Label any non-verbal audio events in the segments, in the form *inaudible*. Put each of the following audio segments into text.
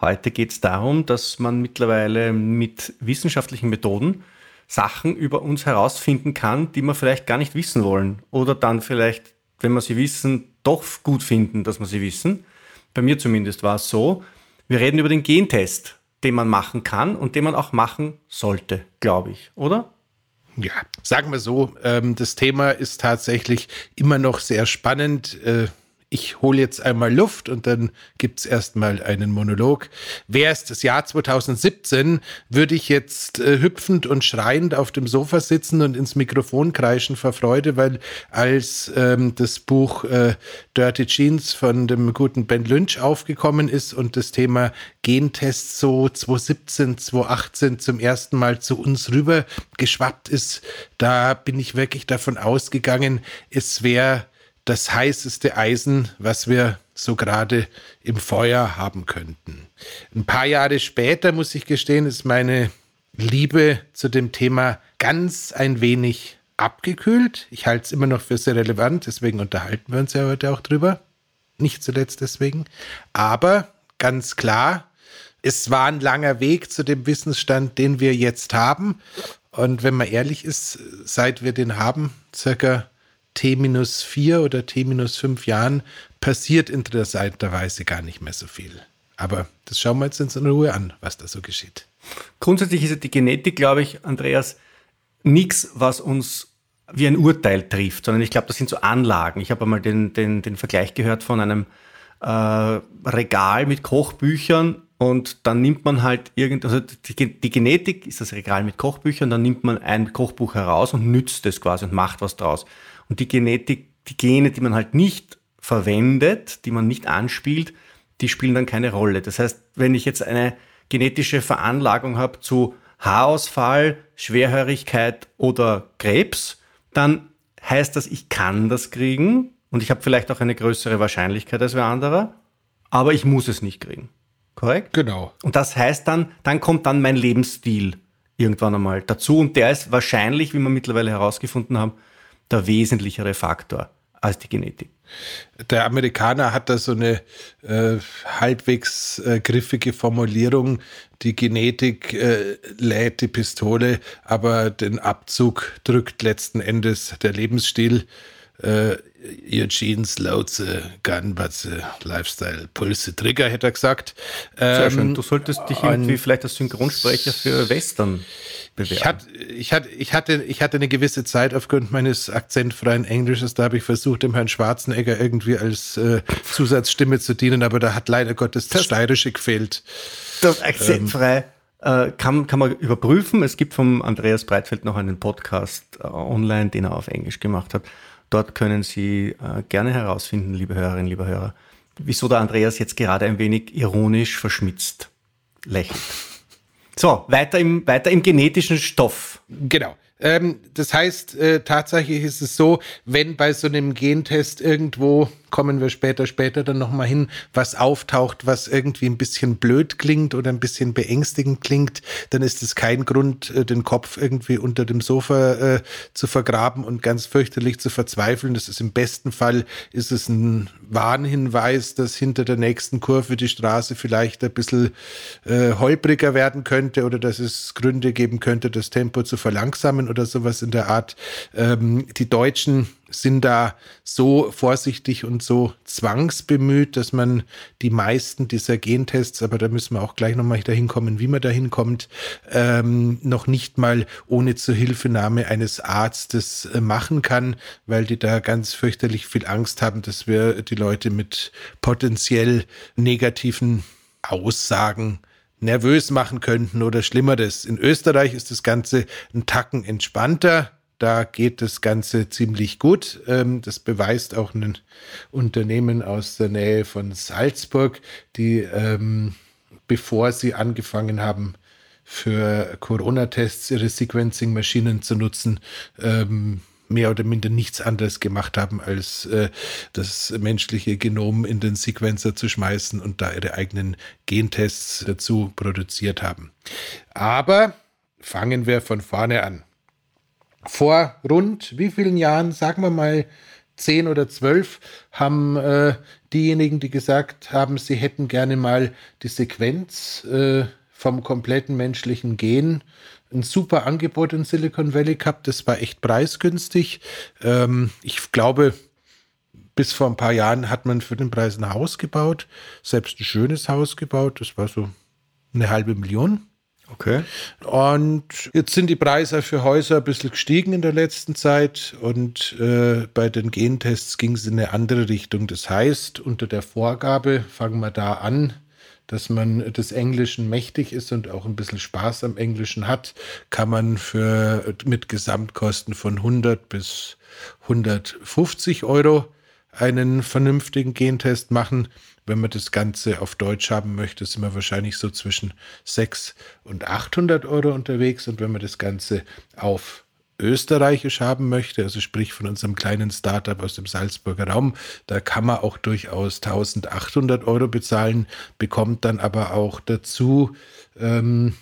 Heute geht es darum, dass man mittlerweile mit wissenschaftlichen Methoden Sachen über uns herausfinden kann, die wir vielleicht gar nicht wissen wollen. Oder dann vielleicht, wenn wir sie wissen, doch gut finden, dass wir sie wissen. Bei mir zumindest war es so. Wir reden über den Gentest, den man machen kann und den man auch machen sollte, glaube ich, oder? Ja, sagen wir so, ähm, das Thema ist tatsächlich immer noch sehr spannend. Ich hole jetzt einmal Luft und dann gibt's erstmal einen Monolog. Wäre es das Jahr 2017, würde ich jetzt äh, hüpfend und schreiend auf dem Sofa sitzen und ins Mikrofon kreischen vor Freude, weil als ähm, das Buch äh, Dirty Jeans von dem guten Ben Lynch aufgekommen ist und das Thema Gentest so 2017, 2018 zum ersten Mal zu uns rüber geschwappt ist, da bin ich wirklich davon ausgegangen, es wäre das heißeste Eisen, was wir so gerade im Feuer haben könnten. Ein paar Jahre später, muss ich gestehen, ist meine Liebe zu dem Thema ganz ein wenig abgekühlt. Ich halte es immer noch für sehr relevant, deswegen unterhalten wir uns ja heute auch drüber. Nicht zuletzt deswegen. Aber ganz klar, es war ein langer Weg zu dem Wissensstand, den wir jetzt haben. Und wenn man ehrlich ist, seit wir den haben, circa T-4 oder T-5 Jahren passiert interessanterweise gar nicht mehr so viel. Aber das schauen wir jetzt in Ruhe an, was da so geschieht. Grundsätzlich ist die Genetik, glaube ich, Andreas, nichts, was uns wie ein Urteil trifft, sondern ich glaube, das sind so Anlagen. Ich habe einmal den, den, den Vergleich gehört von einem äh, Regal mit Kochbüchern und dann nimmt man halt irgend, also die, die, Genetik ist das Regal mit Kochbüchern, dann nimmt man ein Kochbuch heraus und nützt es quasi und macht was draus. Und die Genetik, die Gene, die man halt nicht verwendet, die man nicht anspielt, die spielen dann keine Rolle. Das heißt, wenn ich jetzt eine genetische Veranlagung habe zu Haarausfall, Schwerhörigkeit oder Krebs, dann heißt das, ich kann das kriegen und ich habe vielleicht auch eine größere Wahrscheinlichkeit als wer anderer, aber ich muss es nicht kriegen. Korrekt? Genau. Und das heißt dann, dann kommt dann mein Lebensstil irgendwann einmal dazu und der ist wahrscheinlich, wie wir mittlerweile herausgefunden haben, der wesentlichere Faktor als die Genetik. Der Amerikaner hat da so eine äh, halbwegs äh, griffige Formulierung. Die Genetik äh, lädt die Pistole, aber den Abzug drückt letzten Endes der Lebensstil. Your gun, but the lifestyle pulls the trigger, hätte er gesagt. Sehr ähm, schön. Du solltest dich irgendwie vielleicht als Synchronsprecher für Western bewerben. Ich, hat, ich, hat, ich, hatte, ich hatte eine gewisse Zeit aufgrund meines akzentfreien Englisches, da habe ich versucht, dem Herrn Schwarzenegger irgendwie als äh, Zusatzstimme zu dienen, aber da hat leider Gottes das, das Steirische gefehlt. Das akzentfrei. Ähm, kann, kann man überprüfen. Es gibt vom Andreas Breitfeld noch einen Podcast äh, online, den er auf Englisch gemacht hat. Dort können Sie äh, gerne herausfinden, liebe Hörerinnen, liebe Hörer, wieso der Andreas jetzt gerade ein wenig ironisch verschmitzt lächelt. So, weiter im, weiter im genetischen Stoff. Genau. Ähm, das heißt, äh, tatsächlich ist es so, wenn bei so einem Gentest irgendwo kommen wir später, später dann nochmal hin, was auftaucht, was irgendwie ein bisschen blöd klingt oder ein bisschen beängstigend klingt, dann ist es kein Grund, äh, den Kopf irgendwie unter dem Sofa äh, zu vergraben und ganz fürchterlich zu verzweifeln. Das ist im besten Fall, ist es ein Warnhinweis, dass hinter der nächsten Kurve die Straße vielleicht ein bisschen äh, holpriger werden könnte oder dass es Gründe geben könnte, das Tempo zu verlangsamen oder sowas in der Art. Ähm, die Deutschen sind da so vorsichtig und so zwangsbemüht, dass man die meisten dieser Gentests, aber da müssen wir auch gleich nochmal dahin kommen, wie man dahin kommt, ähm, noch nicht mal ohne Zuhilfenahme eines Arztes äh, machen kann, weil die da ganz fürchterlich viel Angst haben, dass wir die Leute mit potenziell negativen Aussagen nervös machen könnten oder Schlimmeres. In Österreich ist das Ganze ein Tacken entspannter. Da geht das Ganze ziemlich gut. Ähm, das beweist auch ein Unternehmen aus der Nähe von Salzburg, die, ähm, bevor sie angefangen haben, für Corona-Tests ihre Sequencing-Maschinen zu nutzen, ähm, mehr oder minder nichts anderes gemacht haben, als äh, das menschliche Genom in den Sequencer zu schmeißen und da ihre eigenen Gentests dazu produziert haben. Aber fangen wir von vorne an. Vor rund wie vielen Jahren, sagen wir mal zehn oder zwölf, haben äh, diejenigen, die gesagt haben, sie hätten gerne mal die Sequenz äh, vom kompletten menschlichen Gen ein super Angebot in Silicon Valley gehabt. Das war echt preisgünstig. Ähm, ich glaube, bis vor ein paar Jahren hat man für den Preis ein Haus gebaut, selbst ein schönes Haus gebaut. Das war so eine halbe Million. Okay. Und jetzt sind die Preise für Häuser ein bisschen gestiegen in der letzten Zeit und äh, bei den Gentests ging es in eine andere Richtung. Das heißt, unter der Vorgabe, fangen wir da an, dass man des Englischen mächtig ist und auch ein bisschen Spaß am Englischen hat, kann man für, mit Gesamtkosten von 100 bis 150 Euro einen vernünftigen Gentest machen. Wenn man das Ganze auf Deutsch haben möchte, sind wir wahrscheinlich so zwischen 600 und 800 Euro unterwegs. Und wenn man das Ganze auf österreichisch haben möchte, also sprich von unserem kleinen Startup aus dem Salzburger Raum, da kann man auch durchaus 1800 Euro bezahlen, bekommt dann aber auch dazu ähm,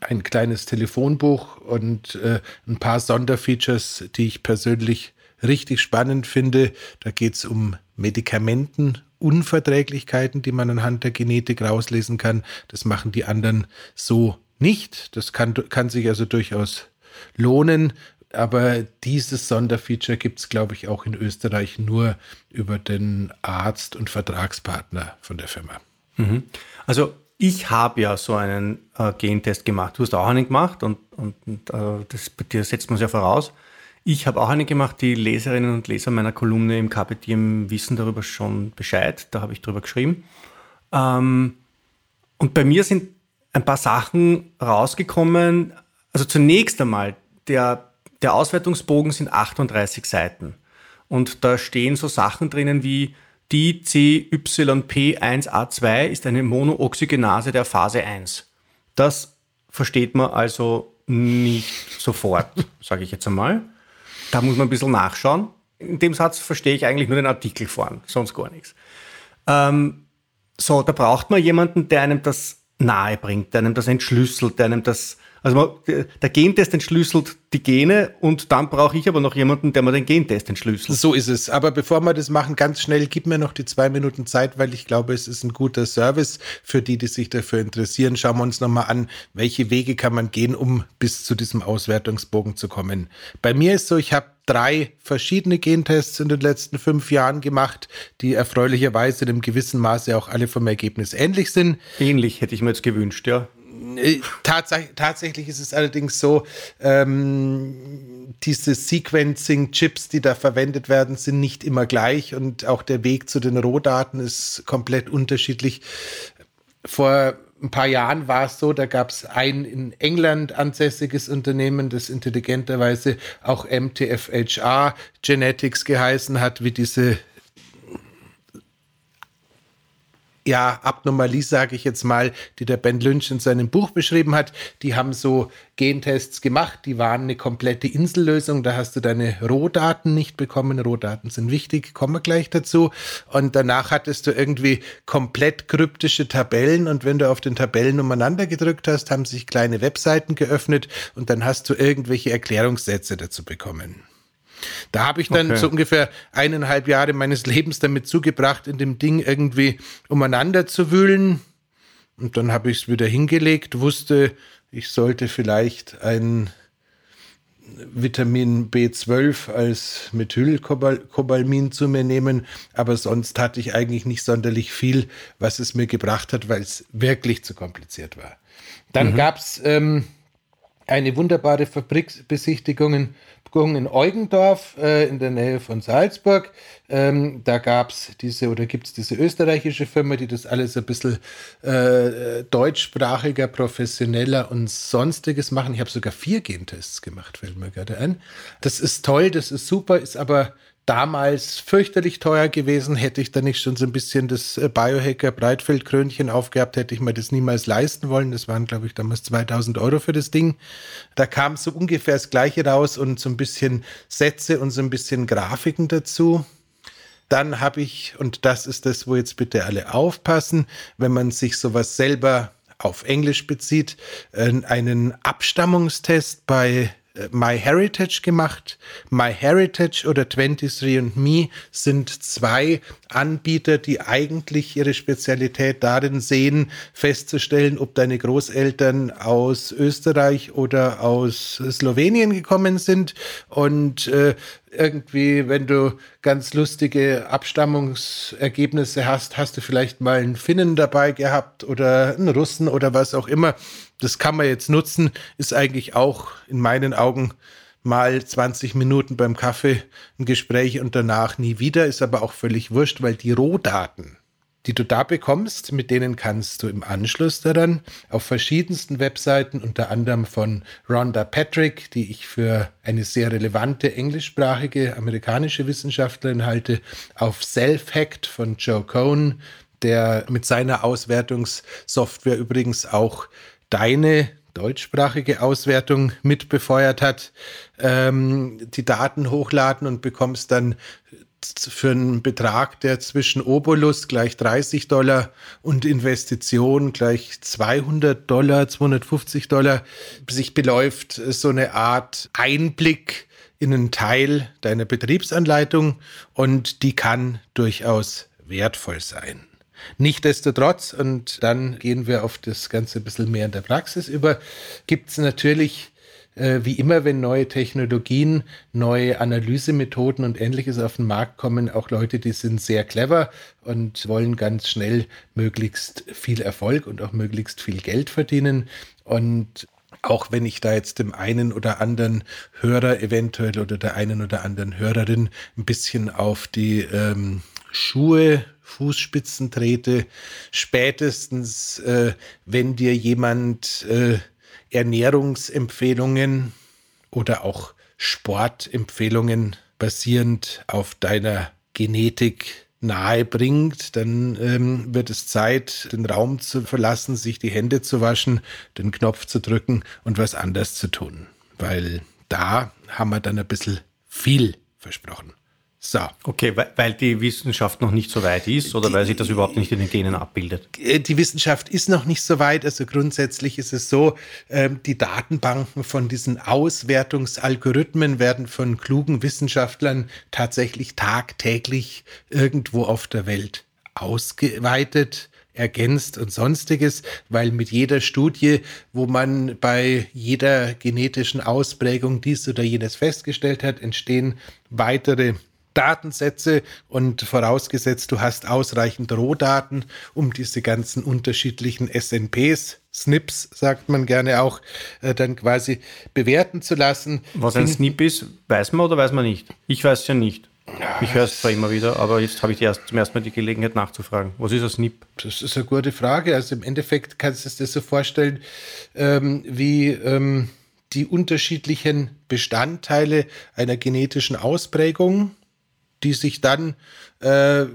ein kleines Telefonbuch und äh, ein paar Sonderfeatures, die ich persönlich richtig spannend finde. Da geht es um Medikamentenunverträglichkeiten, die man anhand der Genetik rauslesen kann. Das machen die anderen so nicht. Das kann, kann sich also durchaus lohnen. Aber dieses Sonderfeature gibt es, glaube ich, auch in Österreich nur über den Arzt und Vertragspartner von der Firma. Mhm. Also ich habe ja so einen äh, Gentest gemacht. Du hast auch einen gemacht und, und, äh, das bei dir setzt man es ja voraus. Ich habe auch einen gemacht. Die Leserinnen und Leser meiner Kolumne im KPTM wissen darüber schon Bescheid. Da habe ich drüber geschrieben. Ähm, und bei mir sind ein paar Sachen rausgekommen, also zunächst einmal, der, der Auswertungsbogen sind 38 Seiten. Und da stehen so Sachen drinnen wie die CYP1A2 ist eine Monooxygenase der Phase 1. Das versteht man also nicht sofort, *laughs* sage ich jetzt einmal. Da muss man ein bisschen nachschauen. In dem Satz verstehe ich eigentlich nur den Artikel vorn, sonst gar nichts. Ähm, so, da braucht man jemanden, der einem das nahe bringt, der einem das entschlüsselt, der einem das also der Gentest entschlüsselt die Gene und dann brauche ich aber noch jemanden, der mir den Gentest entschlüsselt. So ist es. Aber bevor wir das machen, ganz schnell, gib mir noch die zwei Minuten Zeit, weil ich glaube, es ist ein guter Service für die, die sich dafür interessieren. Schauen wir uns nochmal an, welche Wege kann man gehen, um bis zu diesem Auswertungsbogen zu kommen. Bei mir ist so, ich habe drei verschiedene Gentests in den letzten fünf Jahren gemacht, die erfreulicherweise in einem gewissen Maße auch alle vom Ergebnis ähnlich sind. Ähnlich hätte ich mir jetzt gewünscht, ja. Tats tatsächlich ist es allerdings so, ähm, diese Sequencing-Chips, die da verwendet werden, sind nicht immer gleich und auch der Weg zu den Rohdaten ist komplett unterschiedlich. Vor ein paar Jahren war es so, da gab es ein in England ansässiges Unternehmen, das intelligenterweise auch MTFHR Genetics geheißen hat, wie diese ja, Abnormalie, sage ich jetzt mal, die der Ben Lynch in seinem Buch beschrieben hat. Die haben so Gentests gemacht, die waren eine komplette Insellösung. Da hast du deine Rohdaten nicht bekommen. Rohdaten sind wichtig, kommen wir gleich dazu. Und danach hattest du irgendwie komplett kryptische Tabellen. Und wenn du auf den Tabellen umeinander gedrückt hast, haben sich kleine Webseiten geöffnet und dann hast du irgendwelche Erklärungssätze dazu bekommen. Da habe ich dann okay. so ungefähr eineinhalb Jahre meines Lebens damit zugebracht, in dem Ding irgendwie umeinander zu wühlen. Und dann habe ich es wieder hingelegt, wusste, ich sollte vielleicht ein Vitamin B12 als Methylcobalmin zu mir nehmen, aber sonst hatte ich eigentlich nicht sonderlich viel, was es mir gebracht hat, weil es wirklich zu kompliziert war. Dann mhm. gab es ähm, eine wunderbare Fabrikbesichtigung in Eugendorf äh, in der Nähe von Salzburg. Ähm, da gab es diese oder gibt es diese österreichische Firma, die das alles ein bisschen äh, deutschsprachiger, professioneller und sonstiges machen. Ich habe sogar vier Gentests gemacht, fällt mir gerade ein. Das ist toll, das ist super, ist aber damals fürchterlich teuer gewesen. Hätte ich da nicht schon so ein bisschen das äh, Biohacker Breitfeldkrönchen aufgehabt, hätte ich mir das niemals leisten wollen. Das waren, glaube ich, damals 2000 Euro für das Ding. Da kam so ungefähr das Gleiche raus und so ein bisschen Sätze und so ein bisschen Grafiken dazu. Dann habe ich, und das ist das, wo jetzt bitte alle aufpassen, wenn man sich sowas selber auf Englisch bezieht, äh, einen Abstammungstest bei MyHeritage gemacht. MyHeritage oder 23andMe sind zwei Anbieter, die eigentlich ihre Spezialität darin sehen, festzustellen, ob deine Großeltern aus Österreich oder aus Slowenien gekommen sind. Und äh, irgendwie, wenn du ganz lustige Abstammungsergebnisse hast, hast du vielleicht mal einen Finnen dabei gehabt oder einen Russen oder was auch immer. Das kann man jetzt nutzen, ist eigentlich auch in meinen Augen mal 20 Minuten beim Kaffee ein Gespräch und danach nie wieder, ist aber auch völlig wurscht, weil die Rohdaten, die du da bekommst, mit denen kannst du im Anschluss daran auf verschiedensten Webseiten, unter anderem von Rhonda Patrick, die ich für eine sehr relevante englischsprachige amerikanische Wissenschaftlerin halte, auf Self-Hacked von Joe Cohn, der mit seiner Auswertungssoftware übrigens auch deine deutschsprachige Auswertung mitbefeuert hat, ähm, die Daten hochladen und bekommst dann für einen Betrag, der zwischen Obolus gleich 30 Dollar und Investition gleich 200 Dollar, 250 Dollar sich beläuft, so eine Art Einblick in einen Teil deiner Betriebsanleitung und die kann durchaus wertvoll sein. Nichtsdestotrotz, und dann gehen wir auf das Ganze ein bisschen mehr in der Praxis über, gibt es natürlich äh, wie immer, wenn neue Technologien, neue Analysemethoden und ähnliches auf den Markt kommen, auch Leute, die sind sehr clever und wollen ganz schnell möglichst viel Erfolg und auch möglichst viel Geld verdienen. Und auch wenn ich da jetzt dem einen oder anderen Hörer eventuell oder der einen oder anderen Hörerin ein bisschen auf die ähm, Schuhe Fußspitzen trete, spätestens äh, wenn dir jemand äh, Ernährungsempfehlungen oder auch Sportempfehlungen basierend auf deiner Genetik nahe bringt, dann ähm, wird es Zeit, den Raum zu verlassen, sich die Hände zu waschen, den Knopf zu drücken und was anders zu tun. Weil da haben wir dann ein bisschen viel versprochen. So. Okay, weil, die Wissenschaft noch nicht so weit ist oder die, weil sich das überhaupt nicht in den Genen abbildet? Äh, die Wissenschaft ist noch nicht so weit. Also grundsätzlich ist es so, ähm, die Datenbanken von diesen Auswertungsalgorithmen werden von klugen Wissenschaftlern tatsächlich tagtäglich irgendwo auf der Welt ausgeweitet ergänzt und sonstiges, weil mit jeder Studie, wo man bei jeder genetischen Ausprägung dies oder jenes festgestellt hat, entstehen weitere Datensätze und vorausgesetzt, du hast ausreichend Rohdaten, um diese ganzen unterschiedlichen SNPs, SNPs sagt man gerne auch, äh, dann quasi bewerten zu lassen. Was ein SNP ist, weiß man oder weiß man nicht? Ich weiß es ja nicht. Ich höre es zwar immer wieder, aber jetzt habe ich erst, zum ersten Mal die Gelegenheit nachzufragen. Was ist ein SNP? Das ist eine gute Frage. Also im Endeffekt kannst du es dir so vorstellen, ähm, wie ähm, die unterschiedlichen Bestandteile einer genetischen Ausprägung die sich dann äh,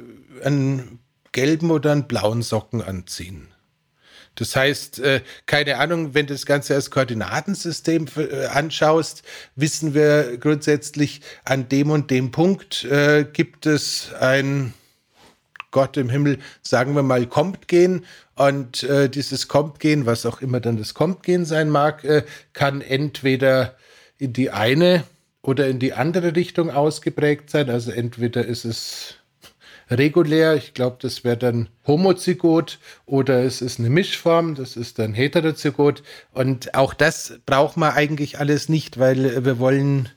einen gelben oder einen blauen Socken anziehen. Das heißt, äh, keine Ahnung, wenn du das Ganze als Koordinatensystem äh, anschaust, wissen wir grundsätzlich, an dem und dem Punkt äh, gibt es ein Gott im Himmel, sagen wir mal, Kommt-Gen. Und äh, dieses Kommt-Gen, was auch immer dann das Kommt-Gen sein mag, äh, kann entweder in die eine oder in die andere Richtung ausgeprägt sein. Also entweder ist es regulär. Ich glaube, das wäre dann Homozygot oder es ist eine Mischform, das ist dann Heterozygot. Und auch das braucht man eigentlich alles nicht, weil wir wollen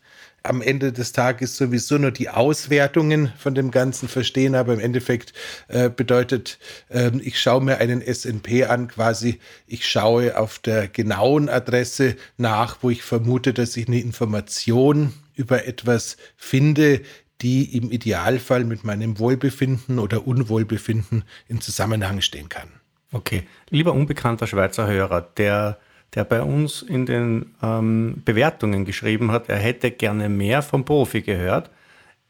am Ende des Tages sowieso nur die Auswertungen von dem Ganzen verstehen, aber im Endeffekt äh, bedeutet, äh, ich schaue mir einen SNP an, quasi, ich schaue auf der genauen Adresse nach, wo ich vermute, dass ich eine Information über etwas finde, die im Idealfall mit meinem Wohlbefinden oder Unwohlbefinden in Zusammenhang stehen kann. Okay, lieber unbekannter Schweizer Hörer, der der bei uns in den ähm, Bewertungen geschrieben hat, er hätte gerne mehr vom Profi gehört.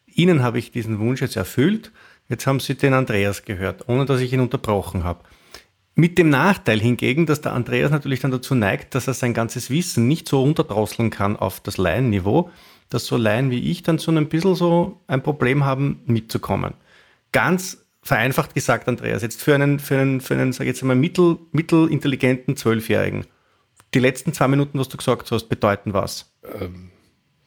Ihnen habe ich diesen Wunsch jetzt erfüllt. Jetzt haben Sie den Andreas gehört, ohne dass ich ihn unterbrochen habe. Mit dem Nachteil hingegen, dass der Andreas natürlich dann dazu neigt, dass er sein ganzes Wissen nicht so runterdrosseln kann auf das Laienniveau, dass so Laien wie ich dann so ein bisschen so ein Problem haben, mitzukommen. Ganz vereinfacht gesagt, Andreas, jetzt für einen, für einen, für einen, sag ich jetzt einmal, mittel, mittelintelligenten Zwölfjährigen, die letzten zwei Minuten, was du gesagt hast, bedeuten was? Ähm,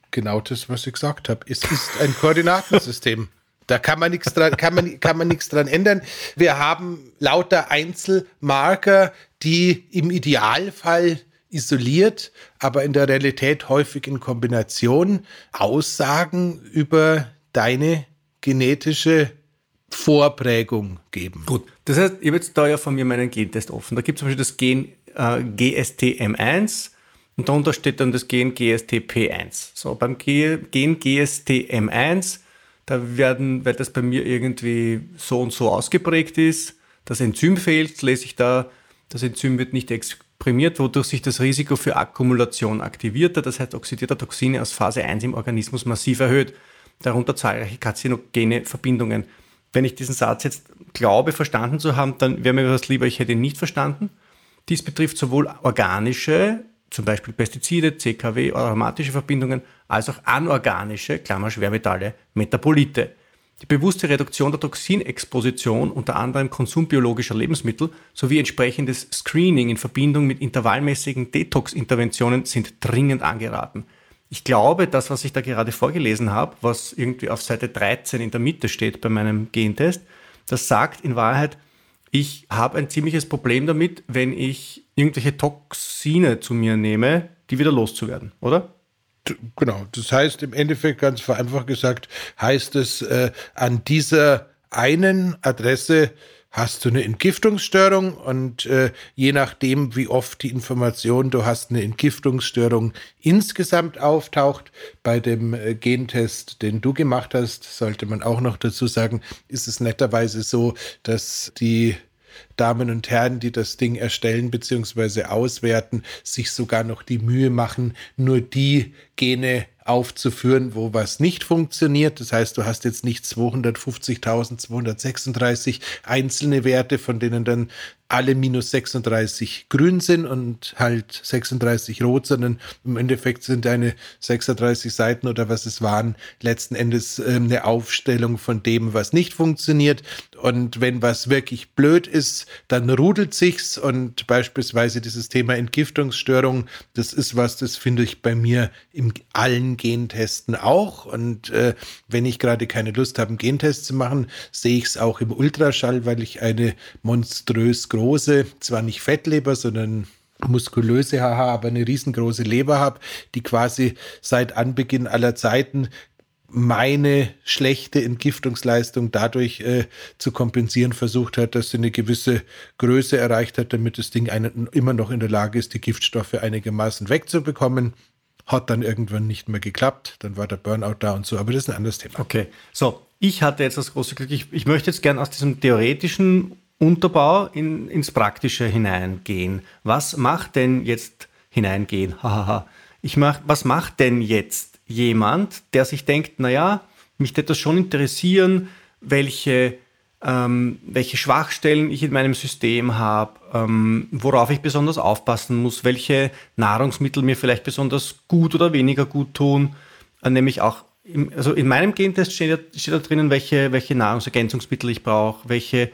genau das, was ich gesagt habe. Es ist ein Koordinatensystem. Da kann man nichts dran, kann man, kann man nichts dran ändern. Wir haben lauter Einzelmarker, die im Idealfall isoliert, aber in der Realität häufig in Kombination Aussagen über deine genetische Vorprägung geben. Gut, das heißt, ich habe jetzt da ja von mir meinen Gentest offen. Da gibt es zum Beispiel das Gen äh, GSTM1 und darunter steht dann das Gen GSTP1. So, beim Gen GSTM1, da werden, weil das bei mir irgendwie so und so ausgeprägt ist, das Enzym fehlt, lese ich da, das Enzym wird nicht exprimiert, wodurch sich das Risiko für Akkumulation aktiviert, das heißt oxidierter Toxine aus Phase 1 im Organismus massiv erhöht, darunter zahlreiche karzinogene Verbindungen. Wenn ich diesen Satz jetzt glaube, verstanden zu haben, dann wäre mir was lieber, ich hätte ihn nicht verstanden. Dies betrifft sowohl organische, zum Beispiel Pestizide, CKW, aromatische Verbindungen, als auch anorganische, Klammer Schwermetalle, Metabolite. Die bewusste Reduktion der Toxinexposition, unter anderem Konsum biologischer Lebensmittel, sowie entsprechendes Screening in Verbindung mit intervallmäßigen Detox-Interventionen sind dringend angeraten. Ich glaube, das, was ich da gerade vorgelesen habe, was irgendwie auf Seite 13 in der Mitte steht bei meinem Gentest, das sagt in Wahrheit, ich habe ein ziemliches Problem damit, wenn ich irgendwelche Toxine zu mir nehme, die wieder loszuwerden, oder? Genau, das heißt im Endeffekt ganz vereinfacht gesagt, heißt es äh, an dieser einen Adresse hast du eine Entgiftungsstörung? Und äh, je nachdem, wie oft die Information, du hast eine Entgiftungsstörung insgesamt auftaucht, bei dem äh, Gentest, den du gemacht hast, sollte man auch noch dazu sagen, ist es netterweise so, dass die Damen und Herren, die das Ding erstellen bzw. auswerten, sich sogar noch die Mühe machen, nur die Gene aufzuführen, wo was nicht funktioniert. Das heißt, du hast jetzt nicht 250.236 einzelne Werte, von denen dann alle minus 36 grün sind und halt 36 rot, sondern im Endeffekt sind deine 36 Seiten oder was es waren, letzten Endes äh, eine Aufstellung von dem, was nicht funktioniert. Und wenn was wirklich blöd ist, dann rudelt sich's und beispielsweise dieses Thema Entgiftungsstörung, das ist was, das finde ich bei mir in allen Gentesten auch. Und äh, wenn ich gerade keine Lust habe, einen Gentest zu machen, sehe ich es auch im Ultraschall, weil ich eine monströs große, zwar nicht Fettleber, sondern muskulöse Haha, aber eine riesengroße Leber habe, die quasi seit Anbeginn aller Zeiten meine schlechte Entgiftungsleistung dadurch äh, zu kompensieren versucht hat, dass sie eine gewisse Größe erreicht hat, damit das Ding einen, immer noch in der Lage ist, die Giftstoffe einigermaßen wegzubekommen. Hat dann irgendwann nicht mehr geklappt, dann war der Burnout da und so, aber das ist ein anderes Thema. Okay, so, ich hatte jetzt das große Glück, ich, ich möchte jetzt gerne aus diesem theoretischen Unterbau in, ins Praktische hineingehen. Was macht denn jetzt hineingehen? *laughs* ich mach, was macht denn jetzt jemand, der sich denkt, naja, mich wird das schon interessieren, welche, ähm, welche Schwachstellen ich in meinem System habe, ähm, worauf ich besonders aufpassen muss, welche Nahrungsmittel mir vielleicht besonders gut oder weniger gut tun, äh, nämlich auch also in meinem Gentest steht, steht da drinnen, welche, welche Nahrungsergänzungsmittel ich brauche, welche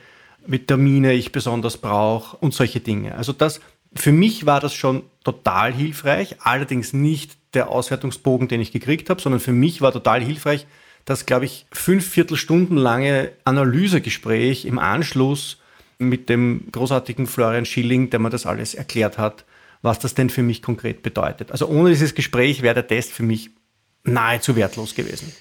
Vitamine ich besonders brauche und solche Dinge. Also das, für mich war das schon total hilfreich, allerdings nicht der Auswertungsbogen, den ich gekriegt habe, sondern für mich war total hilfreich, das, glaube ich, fünf Viertelstunden lange Analysegespräch im Anschluss mit dem großartigen Florian Schilling, der mir das alles erklärt hat, was das denn für mich konkret bedeutet. Also ohne dieses Gespräch wäre der Test für mich nahezu wertlos gewesen.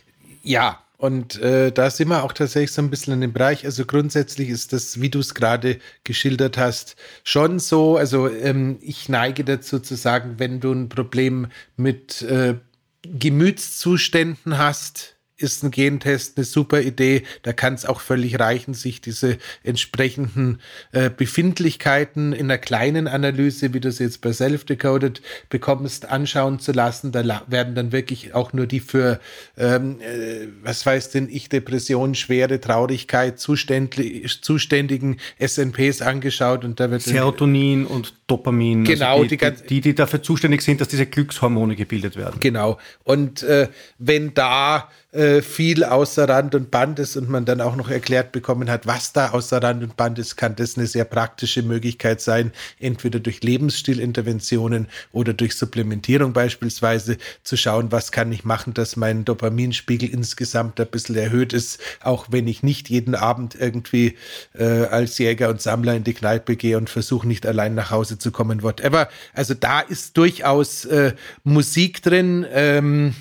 Ja, und äh, da sind wir auch tatsächlich so ein bisschen in dem Bereich. Also grundsätzlich ist das, wie du es gerade geschildert hast, schon so. Also ähm, ich neige dazu zu sagen, wenn du ein Problem mit äh, Gemütszuständen hast, ist ein Gentest eine super Idee. Da kann es auch völlig reichen, sich diese entsprechenden äh, Befindlichkeiten in einer kleinen Analyse, wie du es jetzt bei Self-Decoded bekommst, anschauen zu lassen. Da werden dann wirklich auch nur die für, ähm, äh, was weiß denn ich, Depression, schwere Traurigkeit zuständigen SNPs angeschaut und da wird Serotonin und Dopamin. Also genau, also die, die, die, die, dafür zuständig sind, dass diese Glückshormone gebildet werden. Genau. Und äh, wenn da äh, viel außer Rand und Band ist und man dann auch noch erklärt bekommen hat, was da außer Rand und Band ist, kann das eine sehr praktische Möglichkeit sein, entweder durch Lebensstilinterventionen oder durch Supplementierung beispielsweise zu schauen, was kann ich machen, dass mein Dopaminspiegel insgesamt ein bisschen erhöht ist, auch wenn ich nicht jeden Abend irgendwie äh, als Jäger und Sammler in die Kneipe gehe und versuche nicht allein nach Hause zu kommen, whatever. Also da ist durchaus äh, Musik drin. Ähm,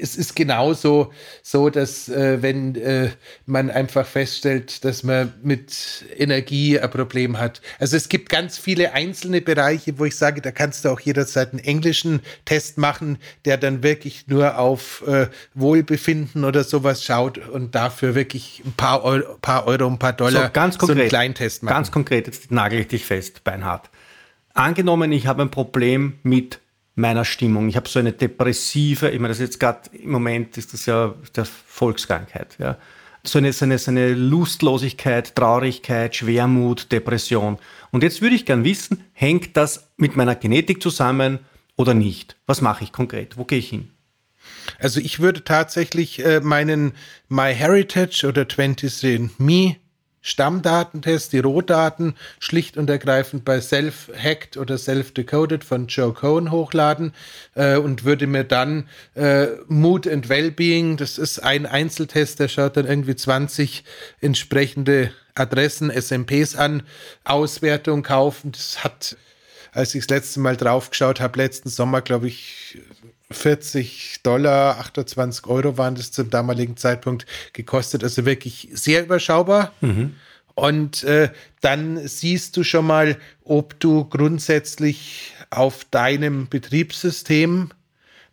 es ist genauso so, dass äh, wenn äh, man einfach feststellt, dass man mit Energie ein Problem hat. Also es gibt ganz viele einzelne Bereiche, wo ich sage, da kannst du auch jederzeit einen englischen Test machen, der dann wirklich nur auf äh, Wohlbefinden oder sowas schaut und dafür wirklich ein paar Euro, paar Euro ein paar Dollar so, ganz konkret, so einen Kleintest machen. Ganz konkret, jetzt nagel ich dich fest, Beinhard. Angenommen, ich habe ein Problem mit meiner Stimmung. Ich habe so eine depressive, ich meine, das ist jetzt gerade im Moment ist das ja der Volkskrankheit, ja. So eine, so, eine, so eine Lustlosigkeit, Traurigkeit, Schwermut, Depression. Und jetzt würde ich gern wissen, hängt das mit meiner Genetik zusammen oder nicht? Was mache ich konkret? Wo gehe ich hin? Also ich würde tatsächlich äh, meinen MyHeritage oder 23andMe Stammdatentest, die Rohdaten schlicht und ergreifend bei Self-Hacked oder Self-Decoded von Joe Cohen hochladen äh, und würde mir dann äh, Mood and Wellbeing, das ist ein Einzeltest, der schaut dann irgendwie 20 entsprechende Adressen, SMPs an, Auswertung kaufen. Das hat, als ich das letzte Mal draufgeschaut habe, letzten Sommer, glaube ich, 40 Dollar, 28 Euro waren das zum damaligen Zeitpunkt gekostet. Also wirklich sehr überschaubar. Mhm. Und äh, dann siehst du schon mal, ob du grundsätzlich auf deinem Betriebssystem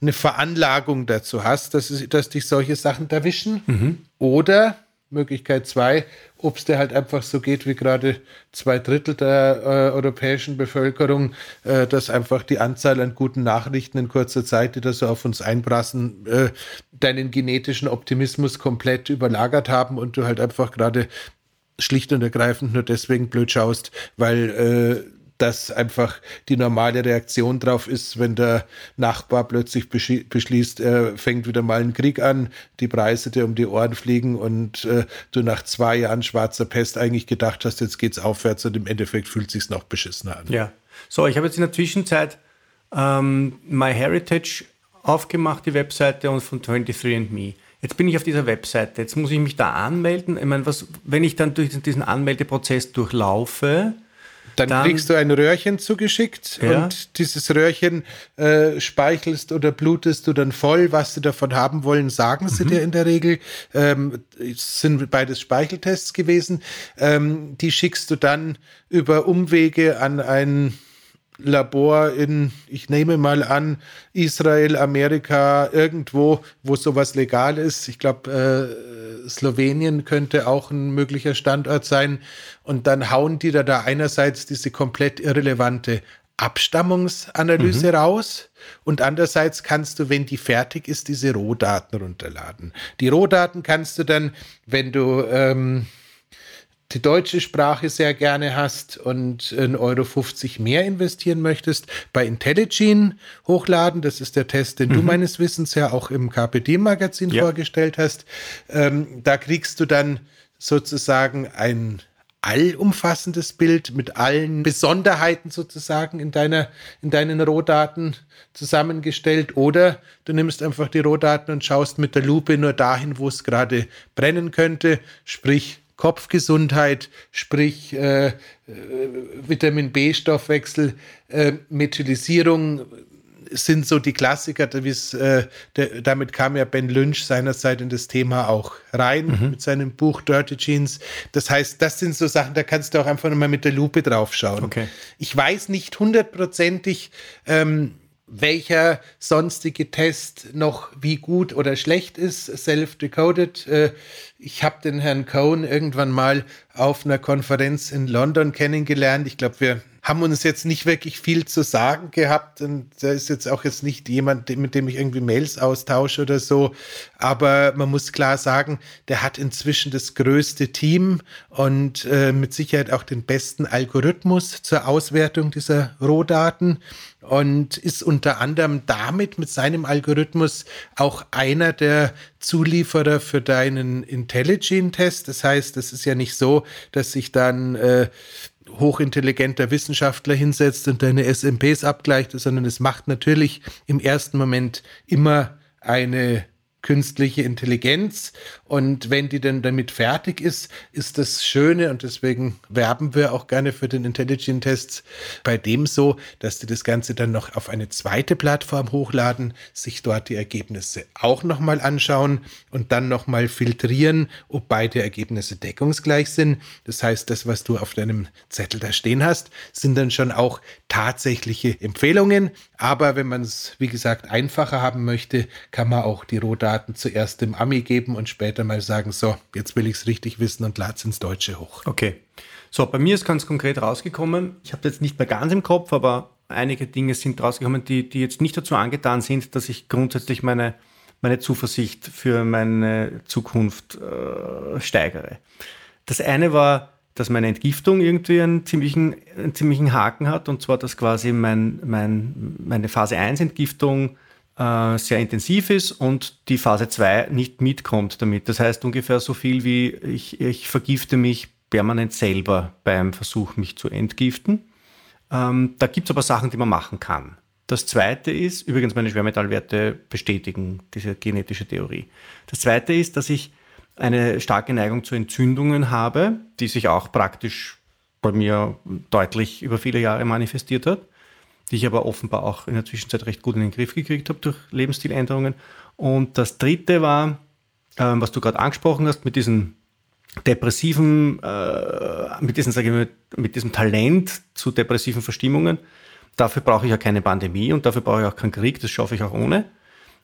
eine Veranlagung dazu hast, dass, dass dich solche Sachen erwischen. Mhm. Oder Möglichkeit zwei, ob es dir halt einfach so geht wie gerade zwei Drittel der äh, europäischen Bevölkerung, äh, dass einfach die Anzahl an guten Nachrichten in kurzer Zeit, die da so auf uns einbrassen, äh, deinen genetischen Optimismus komplett überlagert haben und du halt einfach gerade schlicht und ergreifend nur deswegen blöd schaust, weil äh, das einfach die normale Reaktion drauf ist, wenn der Nachbar plötzlich beschließt, er fängt wieder mal einen Krieg an, die Preise dir um die Ohren fliegen und äh, du nach zwei Jahren schwarzer Pest eigentlich gedacht hast, jetzt geht's aufwärts und im Endeffekt fühlt sich's noch beschissener an. Ja. So, ich habe jetzt in der Zwischenzeit ähm, MyHeritage aufgemacht, die Webseite und von 23andMe. Jetzt bin ich auf dieser Webseite, jetzt muss ich mich da anmelden. Ich meine, was, wenn ich dann durch diesen Anmeldeprozess durchlaufe, dann, dann, kriegst du ein Röhrchen zugeschickt ja. und dieses Röhrchen äh, speichelst oder blutest du dann voll. Was sie davon haben wollen, sagen sie mhm. dir in der Regel. Ähm, es sind beides Speicheltests gewesen. Ähm, die schickst du dann über Umwege an ein Labor in, ich nehme mal an, Israel, Amerika, irgendwo, wo sowas legal ist. Ich glaube, äh, Slowenien könnte auch ein möglicher Standort sein. Und dann hauen die da, da einerseits diese komplett irrelevante Abstammungsanalyse mhm. raus und andererseits kannst du, wenn die fertig ist, diese Rohdaten runterladen. Die Rohdaten kannst du dann, wenn du ähm, die deutsche Sprache sehr gerne hast und 1,50 Euro mehr investieren möchtest, bei Intelligene hochladen. Das ist der Test, den mhm. du meines Wissens ja auch im KPD-Magazin ja. vorgestellt hast. Ähm, da kriegst du dann sozusagen ein allumfassendes Bild mit allen Besonderheiten sozusagen in deiner, in deinen Rohdaten zusammengestellt oder du nimmst einfach die Rohdaten und schaust mit der Lupe nur dahin, wo es gerade brennen könnte, sprich Kopfgesundheit, sprich äh, äh Vitamin B-Stoffwechsel, äh, Methylisierung, sind so die Klassiker, äh, der, damit kam ja Ben Lynch seinerzeit in das Thema auch rein mhm. mit seinem Buch Dirty Jeans. Das heißt, das sind so Sachen, da kannst du auch einfach mal mit der Lupe drauf schauen. Okay. Ich weiß nicht hundertprozentig, ähm, welcher sonstige Test noch wie gut oder schlecht ist, self-decoded. Äh, ich habe den Herrn Cohn irgendwann mal auf einer Konferenz in London kennengelernt. Ich glaube, wir haben uns jetzt nicht wirklich viel zu sagen gehabt und da ist jetzt auch jetzt nicht jemand, mit dem ich irgendwie Mails austausche oder so. Aber man muss klar sagen, der hat inzwischen das größte Team und äh, mit Sicherheit auch den besten Algorithmus zur Auswertung dieser Rohdaten und ist unter anderem damit mit seinem Algorithmus auch einer der Zulieferer für deinen Intelligent-Test. Das heißt, es ist ja nicht so, dass sich dann äh, hochintelligenter Wissenschaftler hinsetzt und deine SMPs abgleicht, sondern es macht natürlich im ersten Moment immer eine künstliche Intelligenz. Und wenn die dann damit fertig ist, ist das Schöne und deswegen werben wir auch gerne für den Intelligent Tests bei dem so, dass die das Ganze dann noch auf eine zweite Plattform hochladen, sich dort die Ergebnisse auch nochmal anschauen und dann nochmal filtrieren, ob beide Ergebnisse deckungsgleich sind. Das heißt, das, was du auf deinem Zettel da stehen hast, sind dann schon auch tatsächliche Empfehlungen. Aber wenn man es, wie gesagt, einfacher haben möchte, kann man auch die Rohdaten zuerst dem Ami geben und später mal sagen, so, jetzt will ich es richtig wissen und lade es ins Deutsche hoch. Okay. So, bei mir ist ganz konkret rausgekommen, ich habe jetzt nicht mehr ganz im Kopf, aber einige Dinge sind rausgekommen, die, die jetzt nicht dazu angetan sind, dass ich grundsätzlich meine, meine Zuversicht für meine Zukunft äh, steigere. Das eine war, dass meine Entgiftung irgendwie einen ziemlichen, einen ziemlichen Haken hat. Und zwar, dass quasi mein, mein, meine Phase 1 Entgiftung äh, sehr intensiv ist und die Phase 2 nicht mitkommt damit. Das heißt ungefähr so viel wie ich, ich vergifte mich permanent selber beim Versuch, mich zu entgiften. Ähm, da gibt es aber Sachen, die man machen kann. Das zweite ist, übrigens meine Schwermetallwerte bestätigen diese genetische Theorie. Das zweite ist, dass ich eine starke Neigung zu Entzündungen habe, die sich auch praktisch bei mir deutlich über viele Jahre manifestiert hat, die ich aber offenbar auch in der Zwischenzeit recht gut in den Griff gekriegt habe durch Lebensstiländerungen. Und das dritte war, ähm, was du gerade angesprochen hast, mit diesem depressiven, äh, mit, diesem, sage ich mal, mit diesem Talent zu depressiven Verstimmungen. Dafür brauche ich ja keine Pandemie und dafür brauche ich auch keinen Krieg, das schaffe ich auch ohne.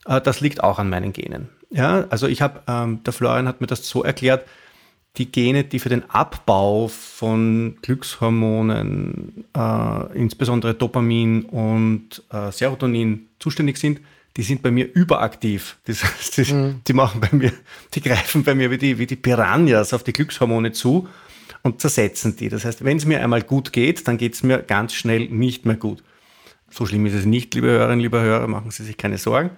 Äh, das liegt auch an meinen Genen. Ja, also ich habe, ähm, der Florian hat mir das so erklärt, die Gene, die für den Abbau von Glückshormonen, äh, insbesondere Dopamin und äh, Serotonin zuständig sind, die sind bei mir überaktiv. Das heißt, die, mhm. die, machen bei mir, die greifen bei mir wie die, wie die Piranhas auf die Glückshormone zu und zersetzen die. Das heißt, wenn es mir einmal gut geht, dann geht es mir ganz schnell nicht mehr gut. So schlimm ist es nicht, liebe Hörerinnen, liebe Hörer, machen Sie sich keine Sorgen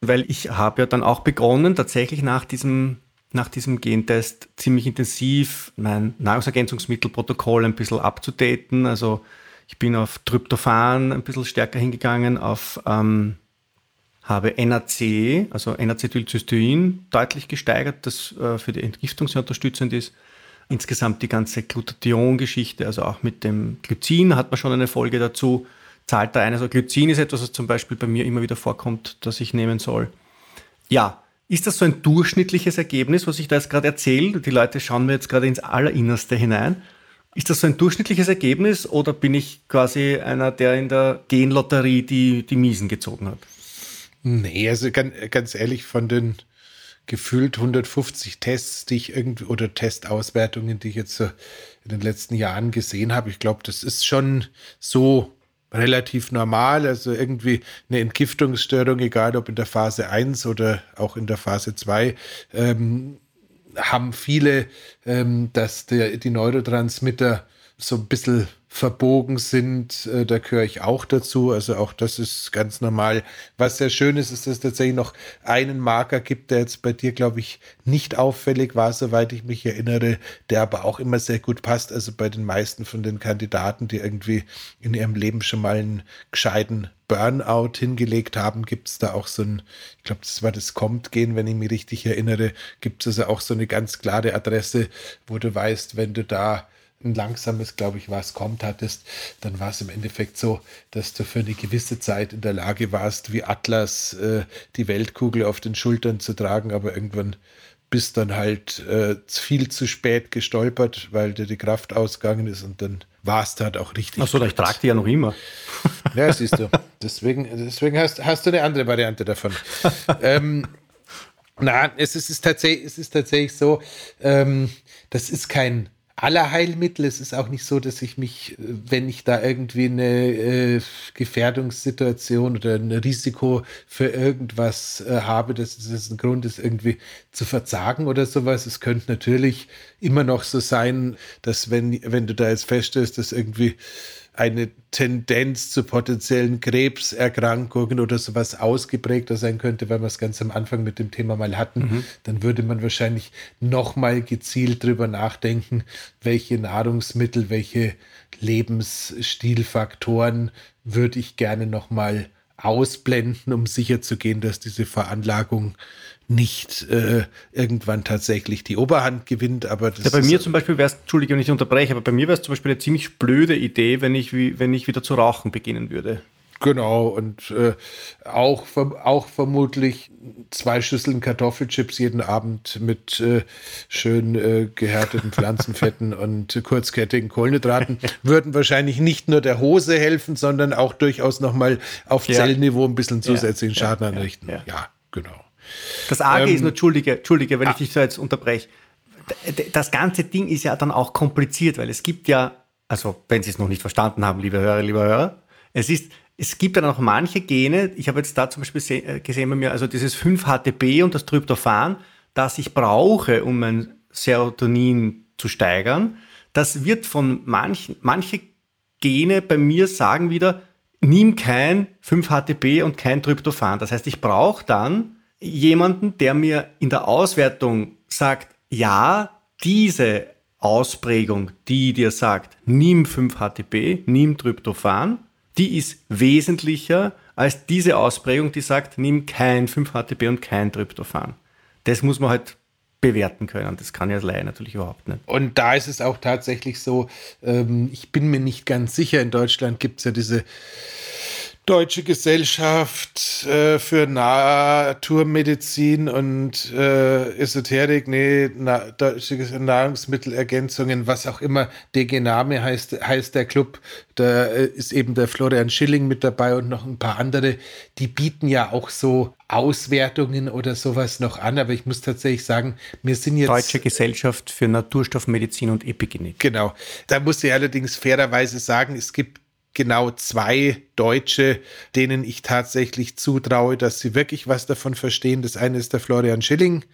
weil ich habe ja dann auch begonnen, tatsächlich nach diesem, nach diesem Gentest ziemlich intensiv mein Nahrungsergänzungsmittelprotokoll ein bisschen abzudaten. Also ich bin auf Tryptophan ein bisschen stärker hingegangen, auf ähm, habe NAC, also N-Acetylcystein, deutlich gesteigert, das äh, für die Entgiftung sehr unterstützend ist. Insgesamt die ganze Glutathion-Geschichte, also auch mit dem Glycin hat man schon eine Folge dazu zahlt da ein. Also Glycin ist etwas, was zum Beispiel bei mir immer wieder vorkommt, dass ich nehmen soll. Ja, ist das so ein durchschnittliches Ergebnis, was ich da jetzt gerade erzähle? Die Leute schauen mir jetzt gerade ins Allerinnerste hinein. Ist das so ein durchschnittliches Ergebnis oder bin ich quasi einer, der in der Genlotterie die, die Miesen gezogen hat? Nee, also ganz, ganz ehrlich, von den gefühlt 150 Tests, die ich irgendwie oder Testauswertungen, die ich jetzt in den letzten Jahren gesehen habe, ich glaube, das ist schon so relativ normal. Also irgendwie eine Entgiftungsstörung, egal ob in der Phase 1 oder auch in der Phase 2, ähm, haben viele, ähm, dass der, die Neurotransmitter so ein bisschen verbogen sind. Äh, da gehöre ich auch dazu. Also auch das ist ganz normal. Was sehr schön ist, ist, dass es tatsächlich noch einen Marker gibt, der jetzt bei dir, glaube ich, nicht auffällig war, soweit ich mich erinnere, der aber auch immer sehr gut passt. Also bei den meisten von den Kandidaten, die irgendwie in ihrem Leben schon mal einen gescheiten Burnout hingelegt haben, gibt es da auch so ein, ich glaube, das war das Kommt-Gehen, wenn ich mich richtig erinnere, gibt es also auch so eine ganz klare Adresse, wo du weißt, wenn du da ein langsames, glaube ich, was kommt hattest, dann war es im Endeffekt so, dass du für eine gewisse Zeit in der Lage warst, wie Atlas äh, die Weltkugel auf den Schultern zu tragen, aber irgendwann bist dann halt äh, viel zu spät gestolpert, weil dir die Kraft ausgegangen ist und dann war es halt auch richtig. Achso, ich trage die ja noch immer. Ja, siehst du. Deswegen, deswegen hast, hast du eine andere Variante davon. *laughs* ähm, na, es ist, es ist, tatsächlich, es ist tatsächlich so, ähm, das ist kein aller Heilmittel. Es ist auch nicht so, dass ich mich, äh, wenn ich da irgendwie eine äh, Gefährdungssituation oder ein Risiko für irgendwas äh, habe, dass es ein Grund ist, irgendwie zu verzagen oder sowas. Es könnte natürlich immer noch so sein, dass wenn, wenn du da jetzt feststellst, dass irgendwie eine Tendenz zu potenziellen Krebserkrankungen oder sowas ausgeprägter sein könnte, weil wir es ganz am Anfang mit dem Thema mal hatten, mhm. dann würde man wahrscheinlich noch mal gezielt drüber nachdenken, welche Nahrungsmittel, welche Lebensstilfaktoren würde ich gerne noch mal ausblenden, um sicherzugehen, dass diese Veranlagung nicht äh, irgendwann tatsächlich die Oberhand gewinnt. Aber das ja, bei mir zum Beispiel wäre es, Entschuldige, wenn ich unterbreche, aber bei mir wäre es zum Beispiel eine ziemlich blöde Idee, wenn ich, wenn ich wieder zu rauchen beginnen würde. Genau, und äh, auch, auch vermutlich zwei Schüsseln Kartoffelchips jeden Abend mit äh, schön äh, gehärteten Pflanzenfetten *laughs* und kurzkettigen Kohlenhydraten würden wahrscheinlich nicht nur der Hose helfen, sondern auch durchaus nochmal auf ja. Zellniveau ein bisschen zusätzlichen ja, Schaden ja, anrichten. Ja, genau. Das Arge ähm, ist nur, Entschuldige, Entschuldige, wenn ah, ich dich so jetzt unterbreche. Das ganze Ding ist ja dann auch kompliziert, weil es gibt ja, also wenn Sie es noch nicht verstanden haben, liebe Hörer, liebe Hörer, es ist, es gibt dann auch manche Gene, ich habe jetzt da zum Beispiel äh, gesehen bei mir, also dieses 5-HTP und das Tryptophan, das ich brauche, um mein Serotonin zu steigern, das wird von manchen, manche Gene bei mir sagen wieder, nimm kein 5-HTP und kein Tryptophan. Das heißt, ich brauche dann jemanden, der mir in der Auswertung sagt, ja, diese Ausprägung, die dir sagt, nimm 5-HTP, nimm Tryptophan, die ist wesentlicher als diese Ausprägung, die sagt, nimm kein 5-HTP und kein Tryptophan. Das muss man halt bewerten können. Das kann ja als natürlich überhaupt nicht. Und da ist es auch tatsächlich so, ähm, ich bin mir nicht ganz sicher, in Deutschland gibt es ja diese Deutsche Gesellschaft äh, für Naturmedizin und äh, Esoterik, nee, na, Deutsche Nahrungsmittelergänzungen, was auch immer der Name heißt, heißt der Club. Da äh, ist eben der Florian Schilling mit dabei und noch ein paar andere. Die bieten ja auch so Auswertungen oder sowas noch an, aber ich muss tatsächlich sagen, wir sind jetzt. Deutsche Gesellschaft für Naturstoffmedizin und Epigenetik. Genau. Da muss ich allerdings fairerweise sagen, es gibt genau zwei Deutsche, denen ich tatsächlich zutraue, dass sie wirklich was davon verstehen. Das eine ist der Florian Schilling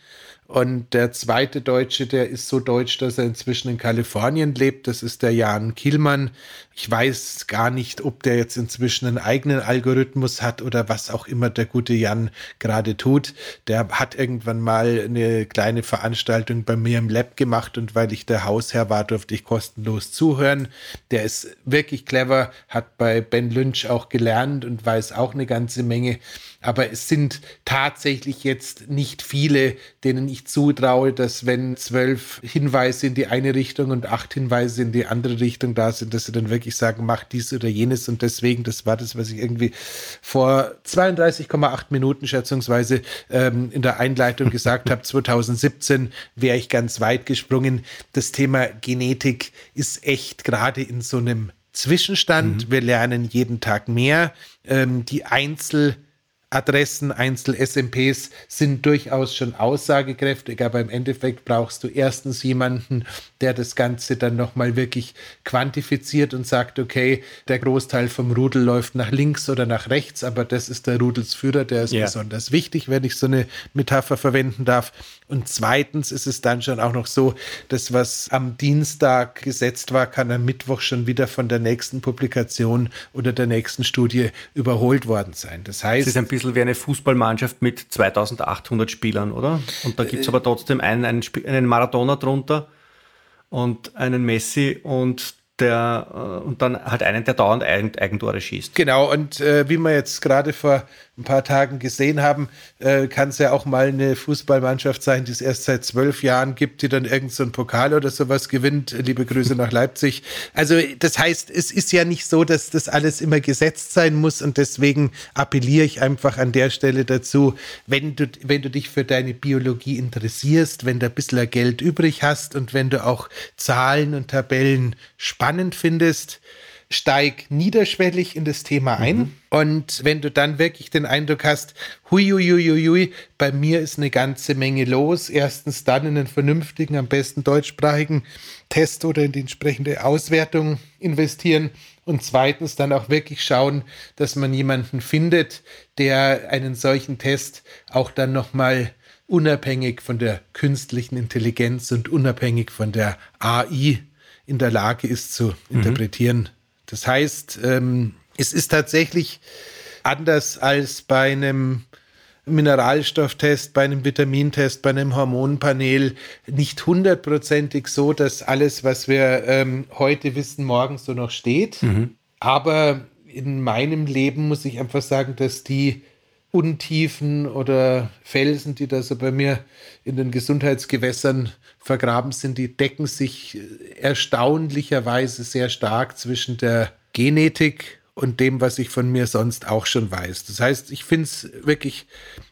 und der zweite Deutsche, der ist so deutsch, dass er inzwischen in Kalifornien lebt. Das ist der Jan Kielmann. Ich weiß gar nicht, ob der jetzt inzwischen einen eigenen Algorithmus hat oder was auch immer der gute Jan gerade tut. Der hat irgendwann mal eine kleine Veranstaltung bei mir im Lab gemacht und weil ich der Hausherr war, durfte ich kostenlos zuhören. Der ist wirklich clever, hat bei Ben Lynch auch gelernt und weiß auch eine ganze Menge. Aber es sind tatsächlich jetzt nicht viele, denen ich zutraue, dass wenn zwölf Hinweise in die eine Richtung und acht Hinweise in die andere Richtung da sind, dass sie dann wirklich sagen, mach dies oder jenes. Und deswegen, das war das, was ich irgendwie vor 32,8 Minuten schätzungsweise ähm, in der Einleitung *laughs* gesagt habe. 2017 wäre ich ganz weit gesprungen. Das Thema Genetik ist echt gerade in so einem Zwischenstand. Mhm. Wir lernen jeden Tag mehr. Ähm, die Einzel- Adressen, Einzel-SMPs sind durchaus schon aussagekräftig, aber im Endeffekt brauchst du erstens jemanden, der das Ganze dann nochmal wirklich quantifiziert und sagt, okay, der Großteil vom Rudel läuft nach links oder nach rechts, aber das ist der Rudelsführer, der ist yeah. besonders wichtig, wenn ich so eine Metapher verwenden darf. Und zweitens ist es dann schon auch noch so, dass was am Dienstag gesetzt war, kann am Mittwoch schon wieder von der nächsten Publikation oder der nächsten Studie überholt worden sein. Das heißt, es ist ein bisschen wie eine Fußballmannschaft mit 2800 Spielern, oder? Und da gibt es aber trotzdem einen, einen, einen Maradona drunter und einen Messi und der äh, und dann halt einen, der dauernd Eigentore schießt. Genau, und äh, wie wir jetzt gerade vor ein paar Tagen gesehen haben, äh, kann es ja auch mal eine Fußballmannschaft sein, die es erst seit zwölf Jahren gibt, die dann irgend so einen Pokal oder sowas gewinnt. Liebe Grüße nach Leipzig. Also das heißt, es ist ja nicht so, dass das alles immer gesetzt sein muss und deswegen appelliere ich einfach an der Stelle dazu, wenn du, wenn du dich für deine Biologie interessierst, wenn du ein bisschen Geld übrig hast und wenn du auch Zahlen und Tabellen spannend findest, steig niederschwellig in das Thema ein. Mhm. Und wenn du dann wirklich den Eindruck hast, hui, hui, hui, hui, bei mir ist eine ganze Menge los, erstens dann in einen vernünftigen, am besten deutschsprachigen Test oder in die entsprechende Auswertung investieren und zweitens dann auch wirklich schauen, dass man jemanden findet, der einen solchen Test auch dann nochmal unabhängig von der künstlichen Intelligenz und unabhängig von der AI in der Lage ist zu mhm. Das heißt, ähm, es ist tatsächlich anders als bei einem Mineralstofftest, bei einem Vitamintest, bei einem Hormonpanel nicht hundertprozentig so, dass alles, was wir ähm, heute wissen, morgen so noch steht. Mhm. Aber in meinem Leben muss ich einfach sagen, dass die Untiefen oder Felsen, die da so bei mir in den Gesundheitsgewässern vergraben sind, die decken sich erstaunlicherweise sehr stark zwischen der Genetik und dem, was ich von mir sonst auch schon weiß. Das heißt, ich finde es wirklich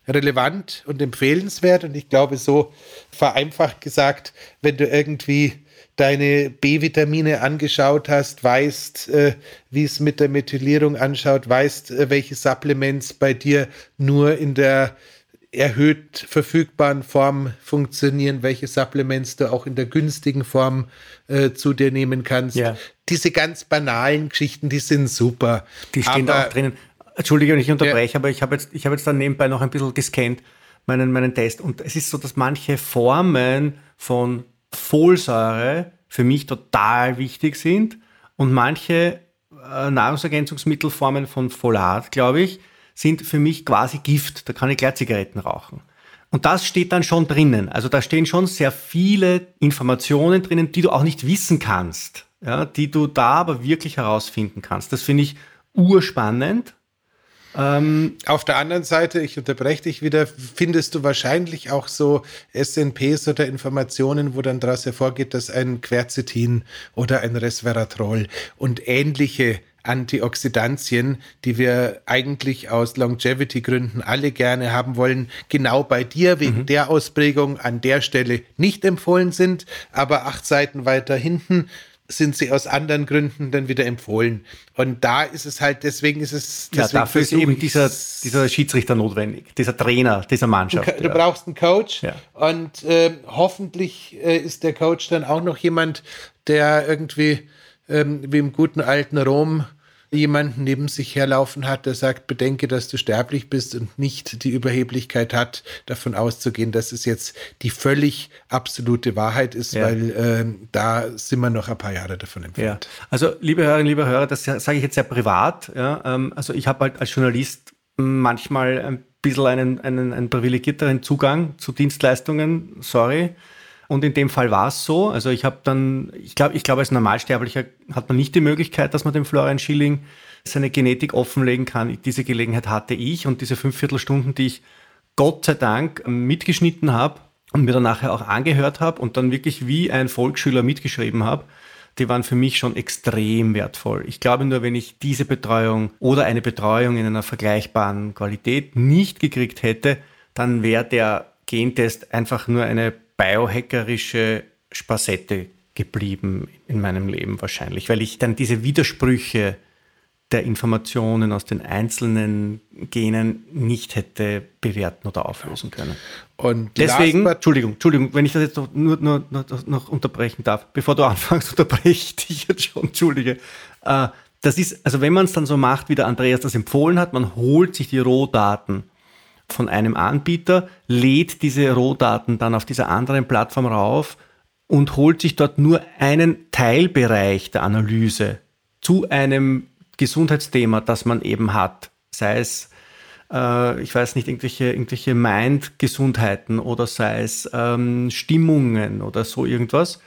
relevant und empfehlenswert und ich glaube so vereinfacht gesagt, wenn du irgendwie deine B-Vitamine angeschaut hast, weißt, äh, wie es mit der Methylierung anschaut, weißt, äh, welche Supplements bei dir nur in der erhöht verfügbaren Form funktionieren, welche Supplements du auch in der günstigen Form äh, zu dir nehmen kannst. Ja. Diese ganz banalen Geschichten, die sind super. Die stehen aber, da auch drinnen. Entschuldige, wenn ich unterbreche, ja. aber ich habe jetzt, ich jetzt dann nebenbei noch ein bisschen gescannt, meinen, meinen Test. Und es ist so, dass manche Formen von Folsäure für mich total wichtig sind und manche äh, Nahrungsergänzungsmittelformen von Folat, glaube ich, sind für mich quasi Gift. Da kann ich gleich Zigaretten rauchen. Und das steht dann schon drinnen. Also da stehen schon sehr viele Informationen drinnen, die du auch nicht wissen kannst, ja, die du da aber wirklich herausfinden kannst. Das finde ich urspannend. Ähm, Auf der anderen Seite, ich unterbreche dich wieder, findest du wahrscheinlich auch so SNPs oder Informationen, wo dann daraus hervorgeht, dass ein Quercetin oder ein Resveratrol und ähnliche Antioxidantien, die wir eigentlich aus Longevity-Gründen alle gerne haben wollen, genau bei dir wegen mhm. der Ausprägung an der Stelle nicht empfohlen sind, aber acht Seiten weiter hinten sind sie aus anderen Gründen dann wieder empfohlen. Und da ist es halt, deswegen ist es. Ja, dafür ist eben dieser, dieser Schiedsrichter notwendig, dieser Trainer dieser Mannschaft. Du, du brauchst einen Coach ja. und äh, hoffentlich äh, ist der Coach dann auch noch jemand, der irgendwie ähm, wie im guten alten Rom jemanden neben sich herlaufen hat, der sagt, bedenke, dass du sterblich bist und nicht die Überheblichkeit hat, davon auszugehen, dass es jetzt die völlig absolute Wahrheit ist, ja. weil äh, da sind wir noch ein paar Jahre davon entfernt. Ja. Also, liebe Hörerinnen, liebe Hörer, das sage ich jetzt sehr privat. Ja, ähm, also ich habe halt als Journalist manchmal ein bisschen einen, einen, einen privilegierteren Zugang zu Dienstleistungen, sorry. Und in dem Fall war es so. Also ich habe dann, ich glaube, ich glaube, als Normalsterblicher hat man nicht die Möglichkeit, dass man dem Florian Schilling seine Genetik offenlegen kann. Diese Gelegenheit hatte ich und diese fünf Viertelstunden, die ich Gott sei Dank mitgeschnitten habe und mir dann nachher auch angehört habe und dann wirklich wie ein Volksschüler mitgeschrieben habe, die waren für mich schon extrem wertvoll. Ich glaube nur, wenn ich diese Betreuung oder eine Betreuung in einer vergleichbaren Qualität nicht gekriegt hätte, dann wäre der Gentest einfach nur eine biohackerische Spasette geblieben in meinem Leben wahrscheinlich, weil ich dann diese Widersprüche der Informationen aus den einzelnen Genen nicht hätte bewerten oder auflösen können. Und deswegen, Entschuldigung, Entschuldigung, wenn ich das jetzt noch, nur, nur, nur noch unterbrechen darf, bevor du *laughs* anfängst, unterbreche ich dich jetzt schon, entschuldige. Äh, das ist, also wenn man es dann so macht, wie der Andreas das empfohlen hat, man holt sich die Rohdaten von einem Anbieter, lädt diese Rohdaten dann auf dieser anderen Plattform rauf und holt sich dort nur einen Teilbereich der Analyse zu einem Gesundheitsthema, das man eben hat. Sei es, äh, ich weiß nicht, irgendwelche, irgendwelche Mind-Gesundheiten oder sei es ähm, Stimmungen oder so irgendwas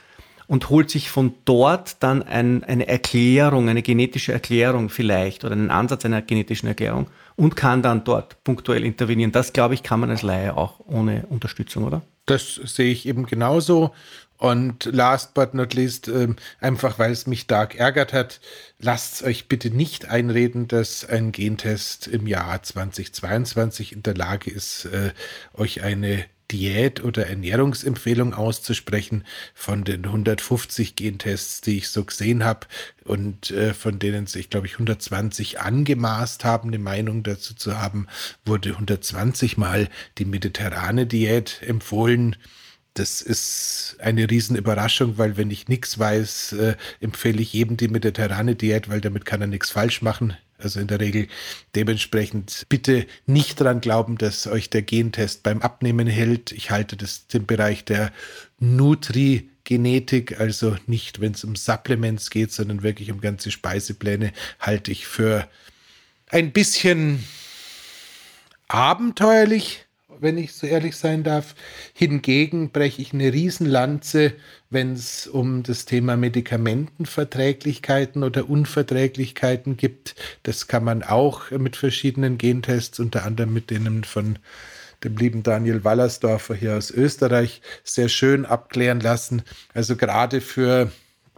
und holt sich von dort dann ein, eine Erklärung, eine genetische Erklärung vielleicht oder einen Ansatz einer genetischen Erklärung und kann dann dort punktuell intervenieren. Das, glaube ich, kann man als Laie auch ohne Unterstützung, oder? Das sehe ich eben genauso. Und last but not least, äh, einfach weil es mich stark ärgert hat, lasst euch bitte nicht einreden, dass ein Gentest im Jahr 2022 in der Lage ist, äh, euch eine Diät- oder Ernährungsempfehlung auszusprechen von den 150 Gentests, die ich so gesehen habe und äh, von denen sich, glaube ich, 120 angemaßt haben, eine Meinung dazu zu haben, wurde 120 Mal die mediterrane Diät empfohlen das ist eine Riesenüberraschung, weil wenn ich nichts weiß, äh, empfehle ich jedem die mediterrane Diät, weil damit kann er nichts falsch machen. Also in der Regel dementsprechend bitte nicht daran glauben, dass euch der Gentest beim Abnehmen hält. Ich halte das den Bereich der Nutri-Genetik, also nicht, wenn es um Supplements geht, sondern wirklich um ganze Speisepläne, halte ich für ein bisschen abenteuerlich wenn ich so ehrlich sein darf. Hingegen breche ich eine Riesenlanze, wenn es um das Thema Medikamentenverträglichkeiten oder Unverträglichkeiten gibt. Das kann man auch mit verschiedenen Gentests, unter anderem mit denen von dem lieben Daniel Wallersdorfer hier aus Österreich, sehr schön abklären lassen. Also gerade für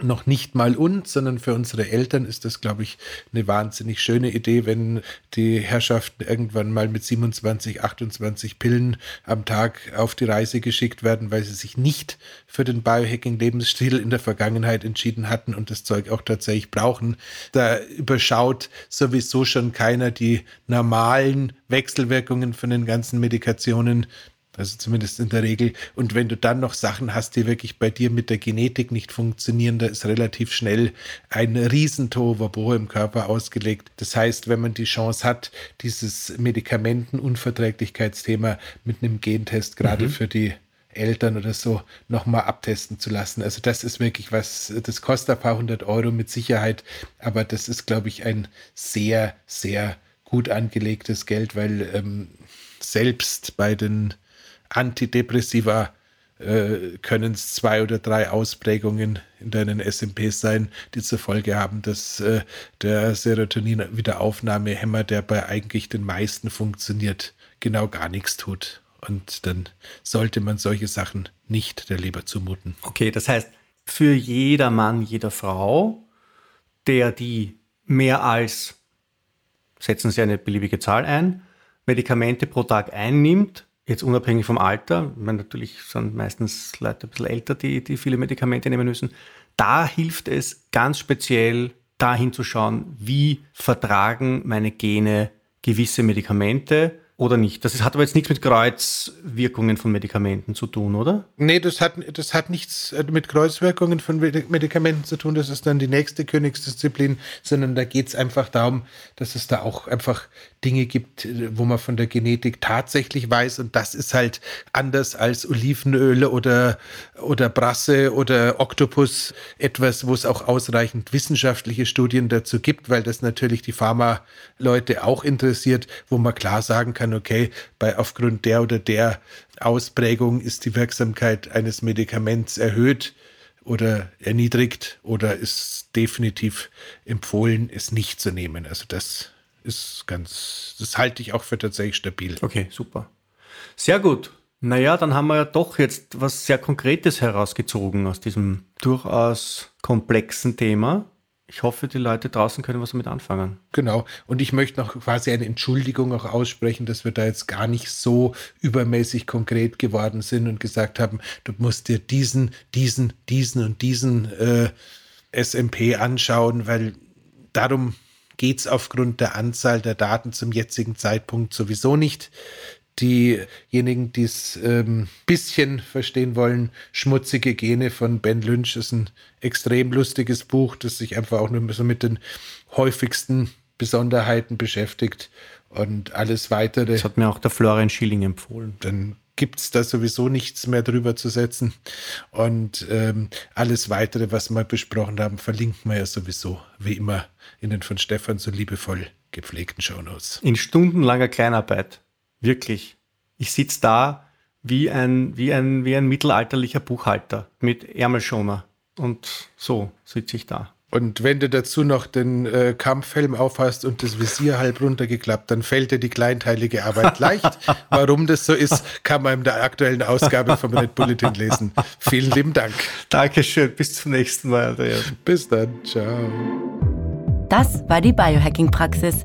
noch nicht mal uns, sondern für unsere Eltern ist das, glaube ich, eine wahnsinnig schöne Idee, wenn die Herrschaften irgendwann mal mit 27, 28 Pillen am Tag auf die Reise geschickt werden, weil sie sich nicht für den Biohacking-Lebensstil in der Vergangenheit entschieden hatten und das Zeug auch tatsächlich brauchen. Da überschaut sowieso schon keiner die normalen Wechselwirkungen von den ganzen Medikationen also zumindest in der Regel. Und wenn du dann noch Sachen hast, die wirklich bei dir mit der Genetik nicht funktionieren, da ist relativ schnell ein Riesentohuwabohu im Körper ausgelegt. Das heißt, wenn man die Chance hat, dieses Medikamentenunverträglichkeitsthema mit einem Gentest gerade mhm. für die Eltern oder so nochmal abtesten zu lassen. Also das ist wirklich was, das kostet ein paar hundert Euro mit Sicherheit, aber das ist, glaube ich, ein sehr, sehr gut angelegtes Geld, weil ähm, selbst bei den Antidepressiva äh, können es zwei oder drei Ausprägungen in deinen SMPs sein, die zur Folge haben, dass äh, der Serotonin-Wiederaufnahmehemmer, der bei eigentlich den meisten funktioniert, genau gar nichts tut. Und dann sollte man solche Sachen nicht der Leber zumuten. Okay, das heißt, für jeder Mann, jeder Frau, der die mehr als, setzen Sie eine beliebige Zahl ein, Medikamente pro Tag einnimmt, Jetzt unabhängig vom Alter, meine, natürlich sind meistens Leute ein bisschen älter, die, die viele Medikamente nehmen müssen. Da hilft es ganz speziell, dahin zu schauen, wie vertragen meine Gene gewisse Medikamente oder nicht. Das hat aber jetzt nichts mit Kreuzwirkungen von Medikamenten zu tun, oder? Nee, das hat, das hat nichts äh, mit Kreuzwirkungen von Medikamenten zu tun. Das ist dann die nächste Königsdisziplin, sondern da geht es einfach darum, dass es da auch einfach Dinge gibt, wo man von der Genetik tatsächlich weiß. Und das ist halt anders als Olivenöle oder, oder Brasse oder Oktopus. Etwas, wo es auch ausreichend wissenschaftliche Studien dazu gibt, weil das natürlich die Pharma-Leute auch interessiert, wo man klar sagen kann, okay, bei aufgrund der oder der Ausprägung ist die Wirksamkeit eines Medikaments erhöht oder erniedrigt oder ist definitiv empfohlen, es nicht zu nehmen. Also das ist ganz, das halte ich auch für tatsächlich stabil. Okay, super. Sehr gut. Naja, dann haben wir ja doch jetzt was sehr Konkretes herausgezogen aus diesem durchaus komplexen Thema. Ich hoffe, die Leute draußen können was damit anfangen. Genau. Und ich möchte noch quasi eine Entschuldigung auch aussprechen, dass wir da jetzt gar nicht so übermäßig konkret geworden sind und gesagt haben, du musst dir diesen, diesen, diesen und diesen äh, SMP anschauen, weil darum geht es aufgrund der Anzahl der Daten zum jetzigen Zeitpunkt sowieso nicht. Diejenigen, die es ein ähm, bisschen verstehen wollen, Schmutzige Gene von Ben Lynch ist ein extrem lustiges Buch, das sich einfach auch nur so mit den häufigsten Besonderheiten beschäftigt und alles weitere. Das hat mir auch der Florian Schilling empfohlen. Dann gibt es da sowieso nichts mehr drüber zu setzen. Und ähm, alles weitere, was wir besprochen haben, verlinken wir ja sowieso, wie immer, in den von Stefan so liebevoll gepflegten Shownotes. In stundenlanger Kleinarbeit. Wirklich. Ich sitze da wie ein, wie, ein, wie ein mittelalterlicher Buchhalter mit Ärmelschoner. Und so sitze ich da. Und wenn du dazu noch den äh, Kampfhelm aufhast und das Visier halb runtergeklappt, dann fällt dir die kleinteilige Arbeit *laughs* leicht. Warum das so ist, kann man in der aktuellen Ausgabe vom Red Bulletin lesen. Vielen lieben Dank. Dankeschön. Bis zum nächsten Mal, Andreas. Bis dann. Ciao. Das war die Biohacking-Praxis,